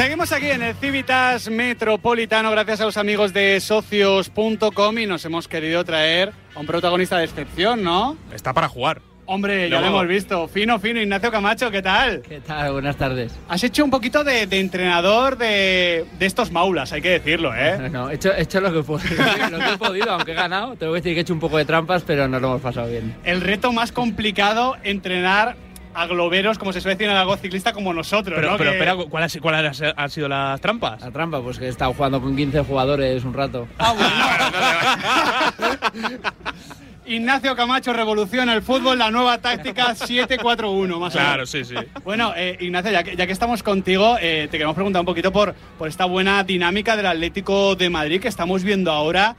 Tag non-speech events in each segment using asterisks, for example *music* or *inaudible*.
Seguimos aquí en el Civitas Metropolitano gracias a los amigos de socios.com y nos hemos querido traer a un protagonista de excepción, ¿no? Está para jugar. Hombre, ya lo hemos visto. Fino, fino. Ignacio Camacho, ¿qué tal? ¿Qué tal? Buenas tardes. Has hecho un poquito de, entrenador de, estos maulas, hay que decirlo, ¿eh? *laughs* No, he hecho, he hecho lo, que he podido, *laughs* lo que he podido, aunque he ganado. Tengo que decir que he hecho un poco de trampas, pero nos lo hemos pasado bien. El reto más complicado, entrenar a globeros, como se suele decir en el algo ciclista, como nosotros. Pero, ¿no? pero espera, ¿cuáles cuál han sido las trampas? La trampa, pues que he estado jugando con 15 jugadores un rato. Ah, bueno. *laughs* Ignacio Camacho revoluciona el fútbol, la nueva táctica 7-4-1, más Claro, sí, sí. Bueno, eh, Ignacio, ya que, ya que, estamos contigo, eh, te queremos preguntar un poquito por, por esta buena dinámica del Atlético de Madrid que estamos viendo ahora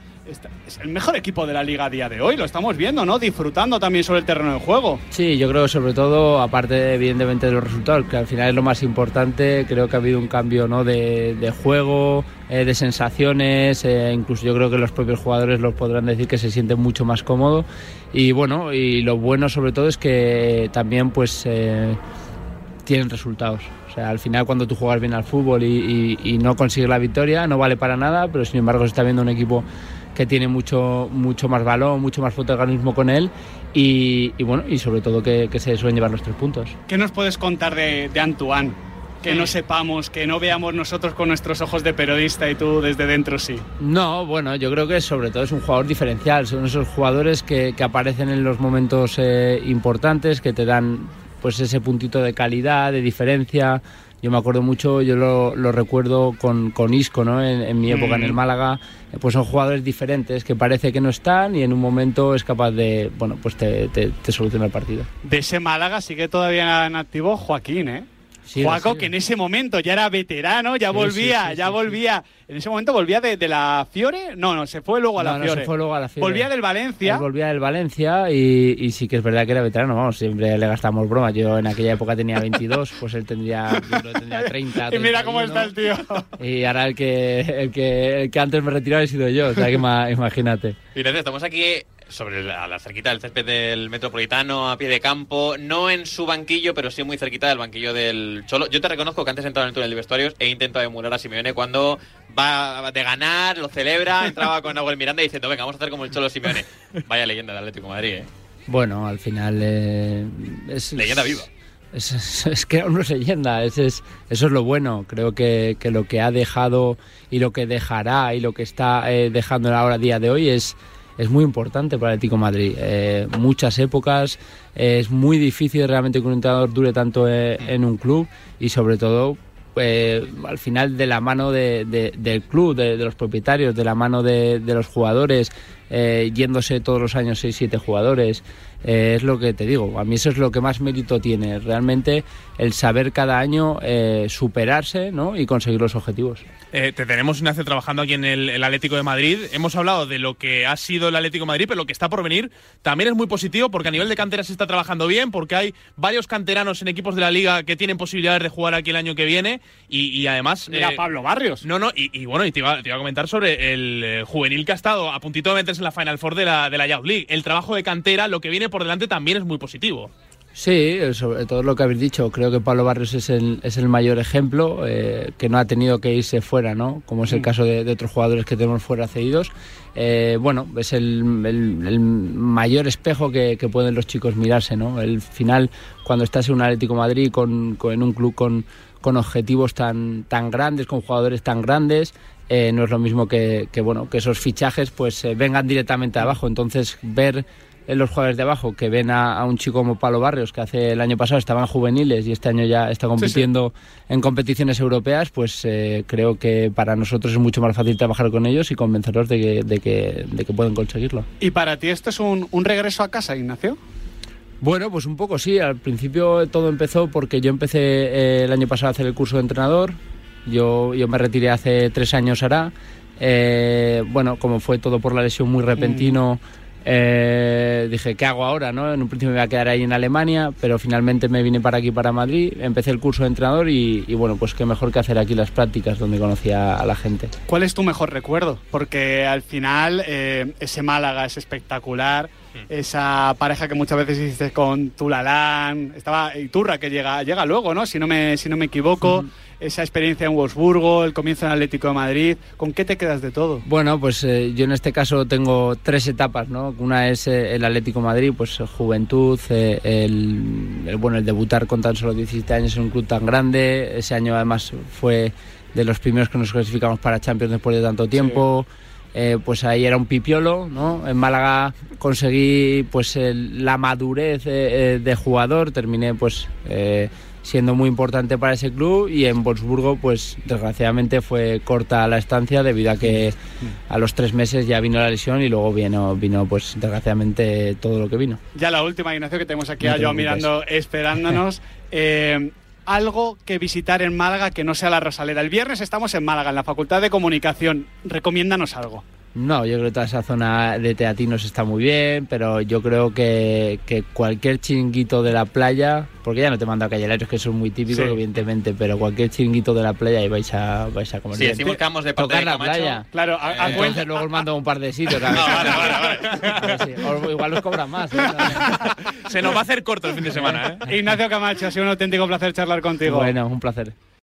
es el mejor equipo de la liga a día de hoy, lo estamos viendo, ¿no? Disfrutando también sobre el terreno de juego. Sí, yo creo sobre todo, aparte evidentemente de los resultados, que al final es lo más importante, creo que ha habido un cambio ¿no? de, juego, eh, de sensaciones, eh, incluso yo creo que los propios jugadores los podrán decir que se sienten mucho más cómodos y bueno, y lo bueno sobre todo es que también pues eh, tienen resultados. O sea, al final cuando tú juegas bien al fútbol y, y no consigues la victoria no vale para nada, pero sin embargo se está viendo un equipo que tiene mucho, mucho más balón, mucho más protagonismo con él y, bueno, y sobre todo que, se suelen llevar los tres puntos. ¿Qué nos puedes contar de, Antoine? Que no sepamos, que no veamos nosotros con nuestros ojos de periodista y tú desde dentro sí. No, bueno, yo creo que sobre todo es un jugador diferencial. Son esos jugadores que, aparecen en los momentos eh, importantes, que te dan pues ese puntito de calidad, de diferencia. Yo me acuerdo mucho, yo lo, recuerdo con, con Isco, ¿no? En, mi época en el mm. Málaga, pues son jugadores diferentes que parece que no están y en un momento es capaz de, bueno, pues te, te, te soluciona el partido. De ese Málaga sigue todavía en activo Joaquín, ¿eh? Juaco, que en ese momento ya era veterano, ya volvía, ya volvía. En ese momento volvía de, la Fiore. No, no, se fue luego a la no, Fiore. se fue luego a la Fiore. Volvía del Valencia. volvía del Valencia y, sí que es verdad que era veterano. Vamos, siempre le gastamos broma. Yo en aquella época tenía 22, pues él tendría, tendría *laughs* 30. y mira cómo está el tío. Y ahora el que, el que, el que antes me retiró he sido yo. O sea que imagínate. Fíjate, estamos aquí sobre la, la, cerquita del césped del Metropolitano, a pie de campo, no en su banquillo, pero sí muy cerquita del banquillo del Cholo. Yo te reconozco que antes de entrar en el túnel de vestuarios he intentado emular a Simeone cuando va de ganar, lo celebra, entraba con Nahuel Miranda diciendo, venga, vamos a hacer como el Cholo Simeone. Vaya leyenda del Atlético de Madrid, ¿eh? Bueno, al final eh, es... Leyenda viva. Es, que aún no es leyenda, es, eso es lo bueno. Creo que, que, lo que ha dejado y lo que dejará y lo que está eh, dejando ahora a día de hoy es, es muy importante para el Atlético Madrid. Eh, muchas épocas, eh, es muy difícil realmente que un entrenador dure tanto eh, en un club y sobre todo al final de la mano del club, de, los propietarios, de la mano de, los jugadores, yéndose todos los años 6-7 jugadores. es lo que te digo, a mí eso es lo que más mérito tiene, realmente el saber cada año superarse ¿no? y conseguir los objetivos. Eh, te tenemos, Ignacio, trabajando aquí en el, Atlético de Madrid. Hemos hablado de lo que ha sido el Atlético de Madrid, pero lo que está por venir también es muy positivo porque a nivel de cantera se está trabajando bien, porque hay varios canteranos en equipos de la liga que tienen posibilidades de jugar aquí el año que viene y, además... Mira, eh, Pablo Barrios. No, no, y, bueno, y te iba, a comentar sobre el eh, juvenil que ha estado a puntito de meterse en la Final Four de la, de la Youth League. El trabajo de cantera, lo que viene por delante también es muy positivo. Sí, sobre todo lo que habéis dicho. Creo que Pablo Barrios es el, es el mayor ejemplo, eh, que no ha tenido que irse fuera, ¿no? Como es el mm. caso de, otros jugadores que tenemos fuera cedidos. Eh, bueno, es el, mayor espejo que, pueden los chicos mirarse, ¿no? El final, cuando estás en un Atlético Madrid, con, en un club con, con objetivos tan, tan grandes, con jugadores tan grandes, eh, no es lo mismo que, que, bueno, que esos fichajes pues vengan directamente abajo. Entonces, ver en los jugadores de abajo que ven a, un chico como Palo Barrios, que hace el año pasado estaban juveniles y este año ya está compitiendo en competiciones europeas, pues eh, creo que para nosotros es mucho más fácil trabajar con ellos y convencerlos de que, de que, de que pueden conseguirlo. ¿Y para ti esto es un, un regreso a casa, Ignacio? Bueno, pues un poco sí. Al principio todo empezó porque yo empecé eh, el año pasado a hacer el curso de entrenador. Yo, yo me retiré hace tres años ahora. Eh, bueno, como fue todo por la lesión muy repentino. Eh, dije, ¿qué hago ahora? ¿no? En un principio me iba a quedar ahí en Alemania, pero finalmente me vine para aquí, para Madrid, empecé el curso de entrenador y, bueno, pues qué mejor que hacer aquí las prácticas donde conocía a la gente. ¿Cuál es tu mejor recuerdo? Porque al final eh, ese Málaga es espectacular, esa pareja que muchas veces hiciste con Tulalán, estaba Iturra que llega, llega luego, ¿no? Si no me, si no me equivoco, esa experiencia en Wolfsburgo, el comienzo en Atlético de Madrid, ¿con qué te quedas de todo? Bueno, pues eh, yo en este caso tengo tres etapas, ¿no? Una es eh, el Atlético de Madrid, pues juventud, eh, el, el, bueno, el debutar con tan solo 17 años en un club tan grande, ese año además fue de los primeros que nos clasificamos para Champions después de tanto tiempo. Sí. Eh, pues ahí era un pipiolo, ¿no? En Málaga conseguí pues el, la madurez de, de, jugador, terminé pues eh, siendo muy importante para ese club y en Wolfsburgo pues desgraciadamente fue corta la estancia debido a que a los tres meses ya vino la lesión y luego vino, vino pues desgraciadamente todo lo que vino. Ya la última, Ignacio, que tenemos aquí no a yo mirando, esperándonos. *laughs* algo que visitar en Málaga que no sea la Rosaleda. El viernes estamos en Málaga, en la Facultad de Comunicación. Recomiéndanos algo. No, yo creo que toda esa zona de teatinos está muy bien, pero yo creo que, que cualquier chinguito de la playa, porque ya no te mando a callereros que son muy típicos, sí. evidentemente, pero cualquier chinguito de la playa y vais a, vais a comer sí, bien. decimos que vamos de parte Tocar de la Camacho. playa. Claro, a, a Entonces cuenta- luego os mando a un par de sitios. *laughs* No, vale, vale, vale. Sí, o- igual os cobran más. ¿eh? Se nos va a hacer corto el fin de semana, ¿eh? Ignacio Camacho, ha sido un auténtico placer charlar contigo. Bueno, un placer.